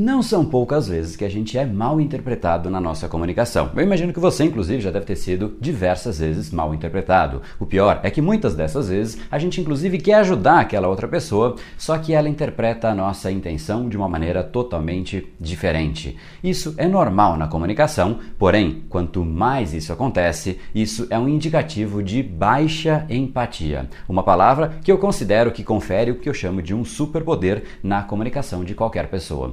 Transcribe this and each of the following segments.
Não são poucas vezes que a gente é mal interpretado na nossa comunicação. Eu imagino que você, inclusive, já deve ter sido diversas vezes mal interpretado. O pior é que muitas dessas vezes a gente, inclusive, quer ajudar aquela outra pessoa, só que ela interpreta a nossa intenção de uma maneira totalmente diferente. Isso é normal na comunicação, porém, quanto mais isso acontece, isso é um indicativo de baixa empatia. Uma palavra que eu considero que confere o que eu chamo de um superpoder na comunicação de qualquer pessoa.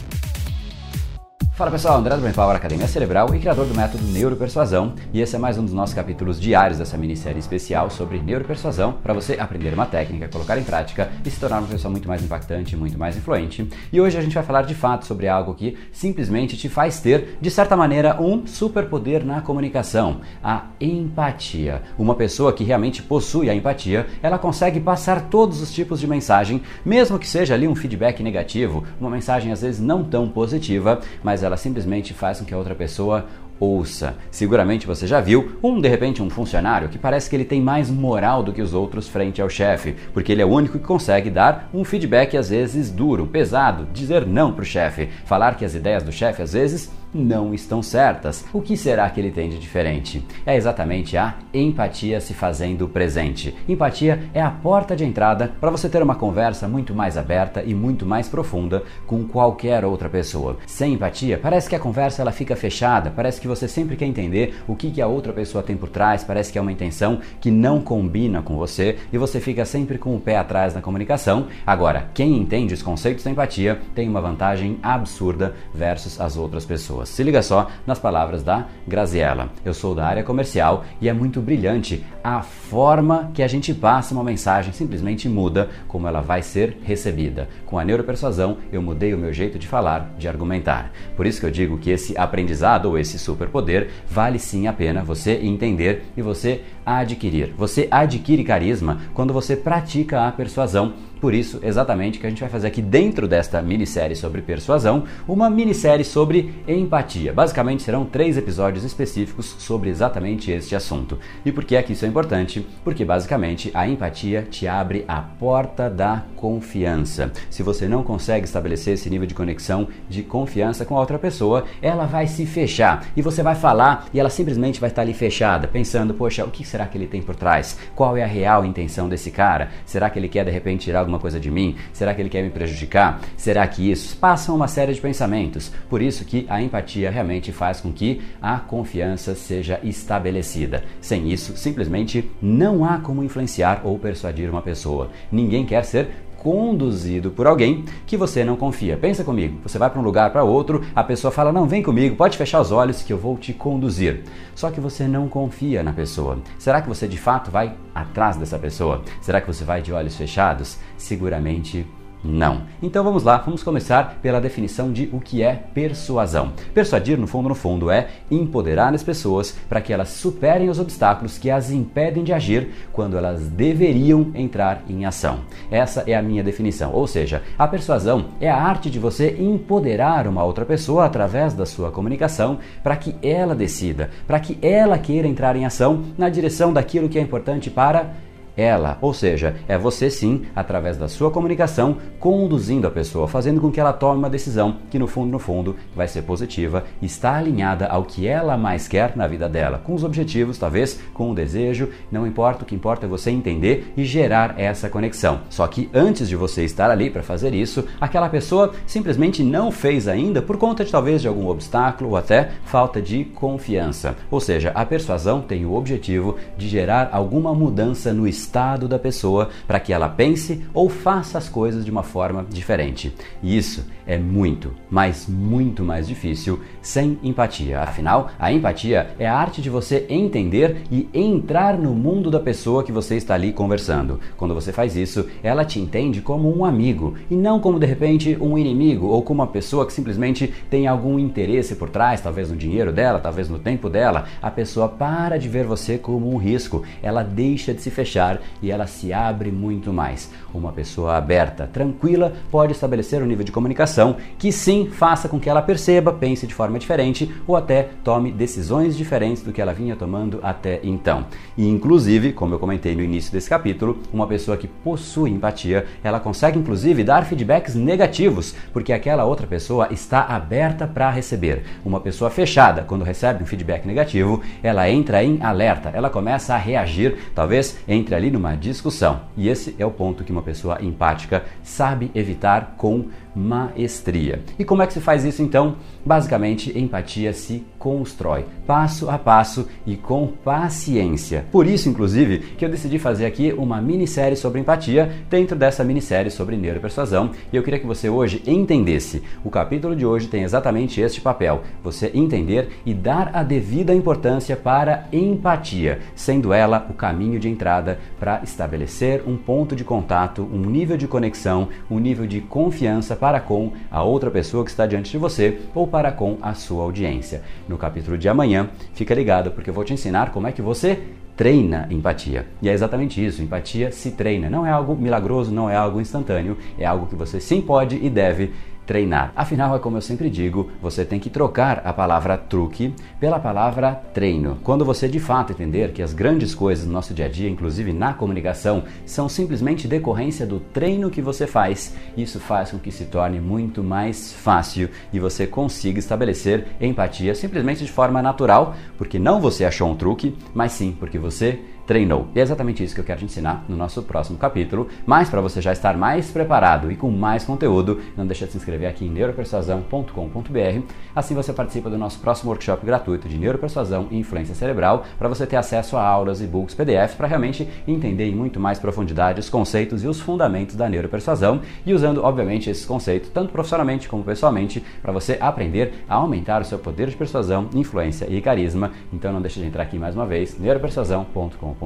Fala pessoal, André do Power Academia Cerebral e criador do método Neuropersuasão, e esse é mais um dos nossos capítulos diários dessa minissérie especial sobre neuropersuasão para você aprender uma técnica, colocar em prática e se tornar uma pessoa muito mais impactante, muito mais influente. E hoje a gente vai falar de fato sobre algo que simplesmente te faz ter, de certa maneira, um superpoder na comunicação, a empatia. Uma pessoa que realmente possui a empatia, ela consegue passar todos os tipos de mensagem, mesmo que seja ali um feedback negativo, uma mensagem às vezes não tão positiva, mas ela ela simplesmente faz com que a outra pessoa ouça. Seguramente você já viu um, de repente, um funcionário que parece que ele tem mais moral do que os outros frente ao chefe, porque ele é o único que consegue dar um feedback às vezes duro, pesado, dizer não para o chefe, falar que as ideias do chefe às vezes não estão certas. O que será que ele tem de diferente? É exatamente a empatia se fazendo presente. Empatia é a porta de entrada para você ter uma conversa muito mais aberta e muito mais profunda com qualquer outra pessoa. Sem empatia, parece que a conversa ela fica fechada, parece que você sempre quer entender o que, que a outra pessoa tem por trás, parece que é uma intenção que não combina com você e você fica sempre com o pé atrás na comunicação. Agora, quem entende os conceitos da empatia tem uma vantagem absurda versus as outras pessoas pessoas. Se liga só nas palavras da Graziella. Eu sou da área comercial e é muito brilhante a forma que a gente passa uma mensagem simplesmente muda como ela vai ser recebida. Com a neuropersuasão, eu mudei o meu jeito de falar, de argumentar. Por isso que eu digo que esse aprendizado ou esse superpoder vale sim a pena você entender e você adquirir. Você adquire carisma quando você pratica a persuasão por isso, exatamente, que a gente vai fazer aqui dentro desta minissérie sobre persuasão, uma minissérie sobre empatia. Basicamente, serão três episódios específicos sobre exatamente este assunto. E por que é que isso é importante? Porque, basicamente, a empatia te abre a porta da confiança. Se você não consegue estabelecer esse nível de conexão, de confiança com a outra pessoa, ela vai se fechar. E você vai falar e ela simplesmente vai estar ali fechada, pensando, poxa, o que será que ele tem por trás? Qual é a real intenção desse cara? Será que ele quer, de repente, tirar alguma coisa de mim? Será que ele quer me prejudicar? Será que isso? Passam uma série de pensamentos. Por isso que a empatia realmente faz com que a confiança seja estabelecida. Sem isso, simplesmente não há como influenciar ou persuadir uma pessoa. Ninguém quer ser conduzido por alguém que você não confia. Pensa comigo, você vai para um lugar para outro, a pessoa fala: "Não, vem comigo, pode fechar os olhos que eu vou te conduzir". Só que você não confia na pessoa. Será que você de fato vai atrás dessa pessoa? Será que você vai de olhos fechados? Seguramente não. Então vamos lá, vamos começar pela definição de o que é persuasão. Persuadir, no fundo, no fundo, é empoderar as pessoas para que elas superem os obstáculos que as impedem de agir quando elas deveriam entrar em ação. Essa é a minha definição. Ou seja, a persuasão é a arte de você empoderar uma outra pessoa através da sua comunicação para que ela decida, para que ela queira entrar em ação na direção daquilo que é importante para ela, ou seja, é você sim, através da sua comunicação, conduzindo a pessoa, fazendo com que ela tome uma decisão que no fundo, no fundo, vai ser positiva, está alinhada ao que ela mais quer na vida dela, com os objetivos, talvez com o desejo, não importa, o que importa é você entender e gerar essa conexão. Só que antes de você estar ali para fazer isso, aquela pessoa simplesmente não fez ainda por conta de talvez de algum obstáculo ou até falta de confiança. Ou seja, a persuasão tem o objetivo de gerar alguma mudança no estado da pessoa para que ela pense ou faça as coisas de uma forma diferente. E isso é muito, mas muito mais difícil sem empatia. Afinal, a empatia é a arte de você entender e entrar no mundo da pessoa que você está ali conversando. Quando você faz isso, ela te entende como um amigo e não como de repente um inimigo ou como uma pessoa que simplesmente tem algum interesse por trás, talvez no dinheiro dela, talvez no tempo dela. A pessoa para de ver você como um risco, ela deixa de se fechar e ela se abre muito mais. Uma pessoa aberta, tranquila, pode estabelecer um nível de comunicação que sim faça com que ela perceba, pense de forma diferente ou até tome decisões diferentes do que ela vinha tomando até então. E inclusive, como eu comentei no início desse capítulo, uma pessoa que possui empatia, ela consegue inclusive dar feedbacks negativos, porque aquela outra pessoa está aberta para receber. Uma pessoa fechada, quando recebe um feedback negativo, ela entra em alerta, ela começa a reagir, talvez entre ali numa discussão. E esse é o ponto que uma pessoa empática sabe evitar com maestria. E como é que se faz isso então? Basicamente, empatia se constrói passo a passo e com paciência. Por isso, inclusive, que eu decidi fazer aqui uma minissérie sobre empatia dentro dessa minissérie sobre neuropersuasão. E eu queria que você hoje entendesse. O capítulo de hoje tem exatamente este papel: você entender e dar a devida importância para empatia, sendo ela o caminho de entrada para estabelecer um ponto de contato, um nível de conexão, um nível de confiança para com a outra pessoa que está diante de você ou para com a sua audiência. No capítulo de amanhã, fica ligado porque eu vou te ensinar como é que você treina empatia. E é exatamente isso, empatia se treina. Não é algo milagroso, não é algo instantâneo, é algo que você sim pode e deve treinar. Afinal, é como eu sempre digo, você tem que trocar a palavra truque pela palavra treino. Quando você de fato entender que as grandes coisas do nosso dia a dia, inclusive na comunicação, são simplesmente decorrência do treino que você faz, isso faz com que se torne muito mais fácil e você consiga estabelecer empatia simplesmente de forma natural, porque não você achou um truque, mas sim porque você treinou. E é exatamente isso que eu quero te ensinar no nosso próximo capítulo. Mas para você já estar mais preparado e com mais conteúdo, não deixe de se inscrever aqui em neuropersuasão.com.br. Assim você participa do nosso próximo workshop gratuito de neuropersuasão e influência cerebral, para você ter acesso a aulas, e-books, PDFs para realmente entender em muito mais profundidade os conceitos e os fundamentos da neuropersuasão e usando, obviamente, esses conceitos tanto profissionalmente como pessoalmente para você aprender a aumentar o seu poder de persuasão, influência e carisma. Então não deixe de entrar aqui mais uma vez, neuropersuasão.com.br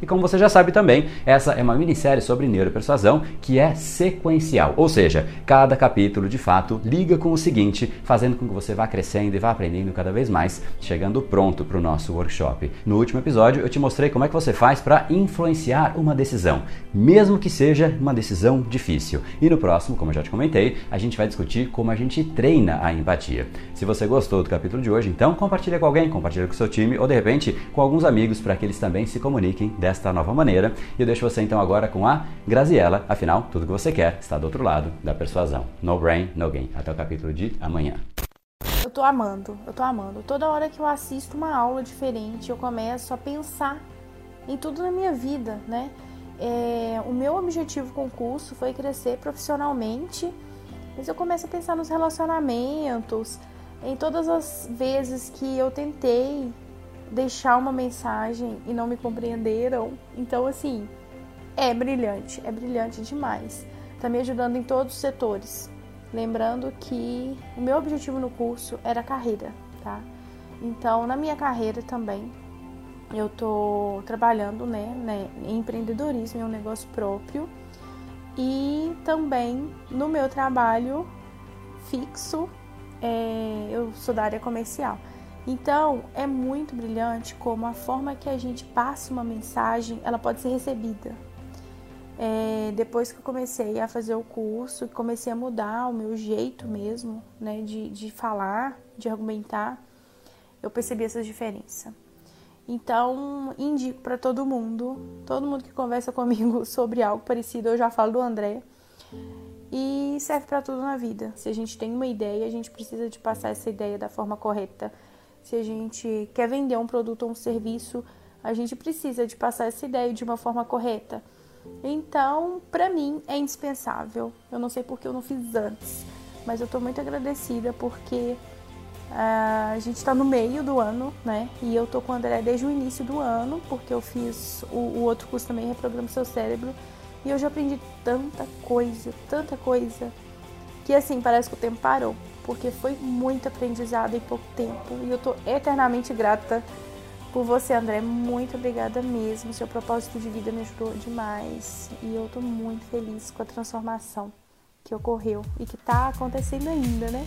e como você já sabe também, essa é uma minissérie sobre neuropersuasão que é sequencial, ou seja, cada capítulo de fato liga com o seguinte, fazendo com que você vá crescendo e vá aprendendo cada vez mais, chegando pronto para o nosso workshop. No último episódio eu te mostrei como é que você faz para influenciar uma decisão, mesmo que seja uma decisão difícil. E no próximo, como eu já te comentei, a gente vai discutir como a gente treina a empatia. Se você gostou do capítulo de hoje, então compartilha com alguém, compartilha com seu time ou de repente com alguns amigos para que eles também se comuniquem desta nova maneira. E eu deixo você então agora com a Graziella, afinal, tudo que você quer está do outro lado da persuasão. No brain, no gain. Até o capítulo de amanhã. Eu tô amando, eu tô amando. Toda hora que eu assisto uma aula diferente, eu começo a pensar em tudo na minha vida, né? É, o meu objetivo com o curso foi crescer profissionalmente, mas eu começo a pensar nos relacionamentos, em todas as vezes que eu tentei deixar uma mensagem e não me compreenderam. Então, assim, é brilhante, é brilhante demais. Tá me ajudando em todos os setores. Lembrando que o meu objetivo no curso era carreira, tá? Então, na minha carreira também, eu tô trabalhando, né, né em empreendedorismo, em um negócio próprio. E também no meu trabalho fixo, é, eu sou da área comercial. Então, é muito brilhante como a forma que a gente passa uma mensagem, ela pode ser recebida. É, depois que eu comecei a fazer o curso, comecei a mudar o meu jeito mesmo, né, de, de falar, de argumentar, eu percebi essa diferença. Então, indico para todo mundo, todo mundo que conversa comigo sobre algo parecido, eu já falo do André. E serve para tudo na vida. Se a gente tem uma ideia, a gente precisa de passar essa ideia da forma correta se a gente quer vender um produto ou um serviço, a gente precisa de passar essa ideia de uma forma correta. Então, para mim é indispensável. Eu não sei porque eu não fiz antes, mas eu estou muito agradecida porque a gente está no meio do ano, né? E eu tô com o André desde o início do ano, porque eu fiz o, o outro curso também, Reprograma Seu Cérebro. E eu já aprendi tanta coisa, tanta coisa, que assim, parece que o tempo parou. Porque foi muito aprendizado em pouco tempo. E eu tô eternamente grata por você, André. Muito obrigada mesmo. Seu propósito de vida me ajudou demais. E eu tô muito feliz com a transformação que ocorreu e que tá acontecendo ainda, né?